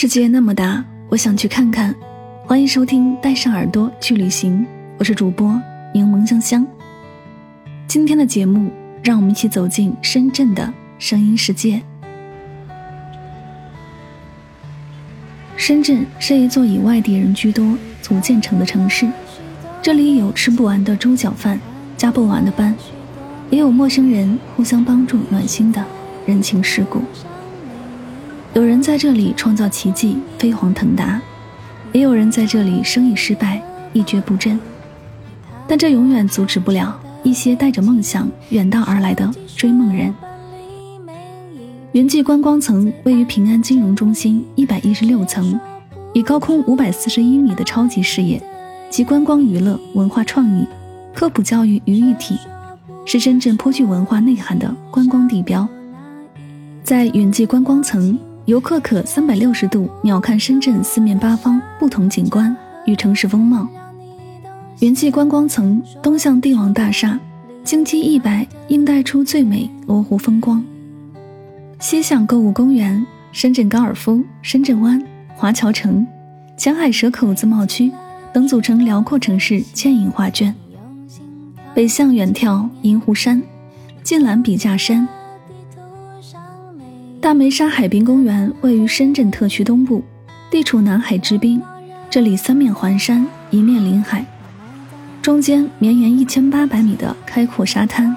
世界那么大，我想去看看。欢迎收听《带上耳朵去旅行》，我是主播柠檬香香。今天的节目，让我们一起走进深圳的声音世界。深圳是一座以外地人居多组建成的城市，这里有吃不完的猪脚饭，加不完的班，也有陌生人互相帮助暖心的人情世故。有人在这里创造奇迹，飞黄腾达；也有人在这里生意失败，一蹶不振。但这永远阻止不了一些带着梦想远道而来的追梦人。云际观光层位于平安金融中心一百一十六层，以高空五百四十一米的超级视野集观光娱乐、文化创意、科普教育于一体，是深圳颇具文化内涵的观光地标。在云际观光层。游客可三百六十度鸟瞰深圳四面八方不同景观与城市风貌。云际观光层东向帝王大厦，京畿一百映带出最美罗湖风光；西向购物公园、深圳高尔夫、深圳湾、华侨城、前海蛇口自贸区等组成辽阔城市倩影画卷；北向远眺银湖山、近览笔架山。大梅沙海滨公园位于深圳特区东部，地处南海之滨。这里三面环山，一面临海，中间绵延一千八百米的开阔沙滩。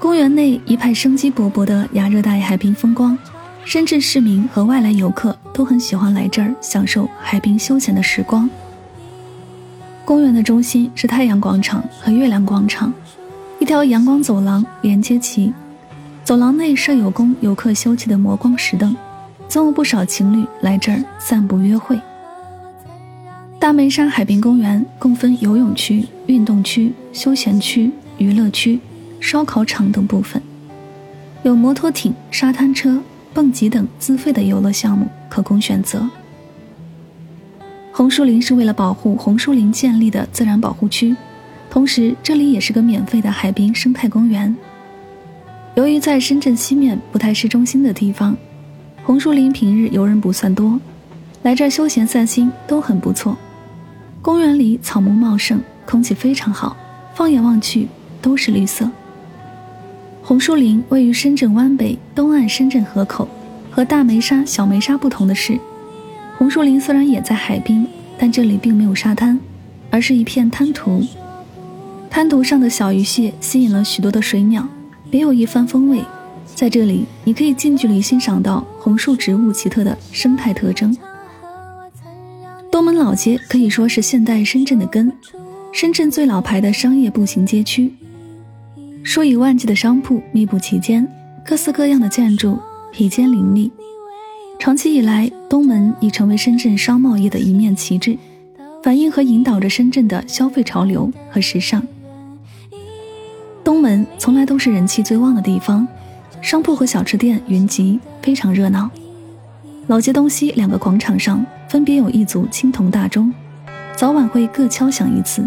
公园内一派生机勃勃的亚热带海滨风光，深圳市民和外来游客都很喜欢来这儿享受海滨休闲的时光。公园的中心是太阳广场和月亮广场，一条阳光走廊连接其。走廊内设有供游客休憩的磨光石凳，总有不少情侣来这儿散步约会。大梅沙海滨公园共分游泳区、运动区、休闲区、娱乐区、烧烤场等部分，有摩托艇、沙滩车、蹦极等自费的游乐项目可供选择。红树林是为了保护红树林建立的自然保护区，同时这里也是个免费的海滨生态公园。由于在深圳西面不太市中心的地方，红树林平日游人不算多，来这儿休闲散心都很不错。公园里草木茂盛，空气非常好，放眼望去都是绿色。红树林位于深圳湾北东岸深圳河口，和大梅沙、小梅沙不同的是，红树林虽然也在海滨，但这里并没有沙滩，而是一片滩涂。滩涂上的小鱼蟹吸引了许多的水鸟。别有一番风味，在这里你可以近距离欣赏到红树植物奇特的生态特征。东门老街可以说是现代深圳的根，深圳最老牌的商业步行街区，数以万计的商铺密布其间，各式各样的建筑比肩林立。长期以来，东门已成为深圳商贸业的一面旗帜，反映和引导着深圳的消费潮流和时尚。门从来都是人气最旺的地方，商铺和小吃店云集，非常热闹。老街东西两个广场上分别有一组青铜大钟，早晚会各敲响一次，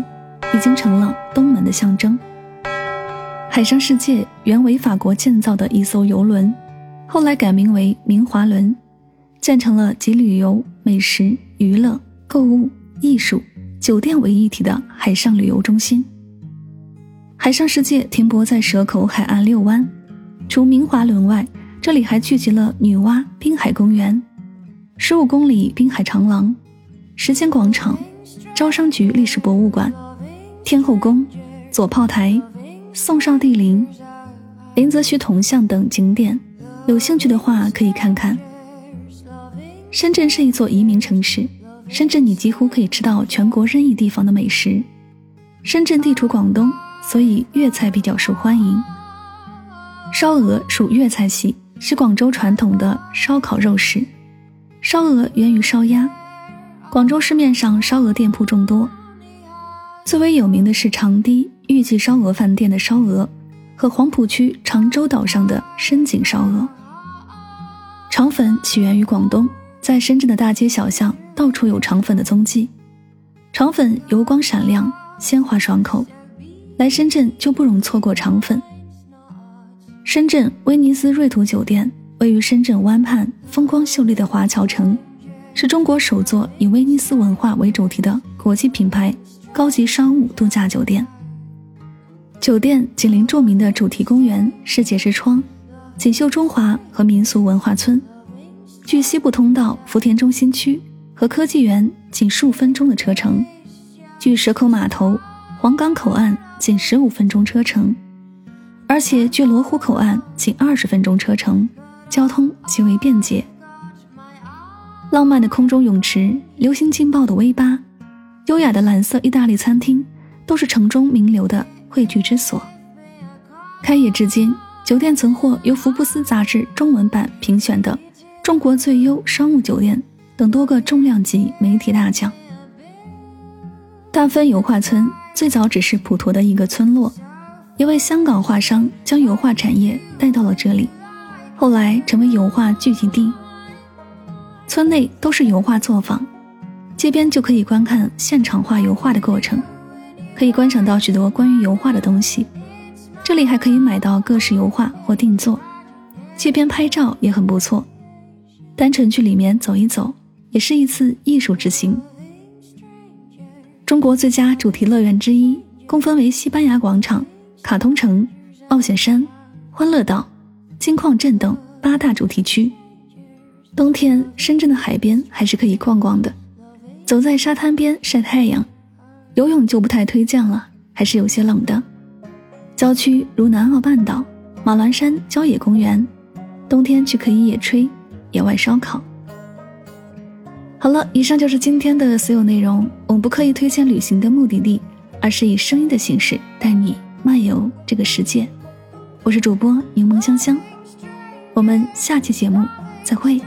已经成了东门的象征。海上世界原为法国建造的一艘游轮，后来改名为明华轮，建成了集旅游、美食、娱乐、购物、艺术、酒店为一体的海上旅游中心。海上世界停泊在蛇口海岸六湾，除明华轮外，这里还聚集了女娲滨海公园、十五公里滨海长廊、时间广场、招商局历史博物馆、天后宫、左炮台、宋少帝陵、林则徐铜像等景点，有兴趣的话可以看看。深圳是一座移民城市，深圳你几乎可以吃到全国任意地方的美食。深圳地处广东，所以粤菜比较受欢迎。烧鹅属粤菜系，是广州传统的烧烤肉食。烧鹅源于烧鸭，广州市面上烧鹅店铺众多。最为有名的是长堤玉记烧鹅饭店的烧鹅，和黄浦区长洲岛上的深井烧鹅。肠粉起源于广东，在深圳的大街小巷到处有肠粉的踪迹。肠粉油光闪亮。鲜滑爽口，来深圳就不容错过肠粉。深圳威尼斯瑞图酒店位于深圳湾畔风光秀丽的华侨城，是中国首座以威尼斯文化为主题的国际品牌高级商务度假酒店。酒店紧邻著名的主题公园世界之窗、锦绣中华和民俗文化村，距西部通道福田中心区和科技园仅数分钟的车程。距蛇口码头、黄冈口岸仅十五分钟车程，而且距罗湖口岸仅二十分钟车程，交通极为便捷。浪漫的空中泳池、流行劲爆的 V 八、优雅的蓝色意大利餐厅，都是城中名流的汇聚之所。开业至今，酒店曾获由福布斯杂志中文版评选的中国最优商务酒店等多个重量级媒体大奖。大芬油画村最早只是普陀的一个村落，一位香港画商将油画产业带到了这里，后来成为油画聚集地。村内都是油画作坊，街边就可以观看现场画油画的过程，可以观赏到许多关于油画的东西。这里还可以买到各式油画或定做，街边拍照也很不错。单纯去里面走一走，也是一次艺术之行。中国最佳主题乐园之一，共分为西班牙广场、卡通城、冒险山、欢乐岛、金矿镇等八大主题区。冬天，深圳的海边还是可以逛逛的，走在沙滩边晒太阳。游泳就不太推荐了，还是有些冷的。郊区如南澳半岛、马峦山郊野公园，冬天去可以野炊、野外烧烤。好了，以上就是今天的所有内容。我们不刻意推荐旅行的目的地，而是以声音的形式带你漫游这个世界。我是主播柠檬香香，我们下期节目再会。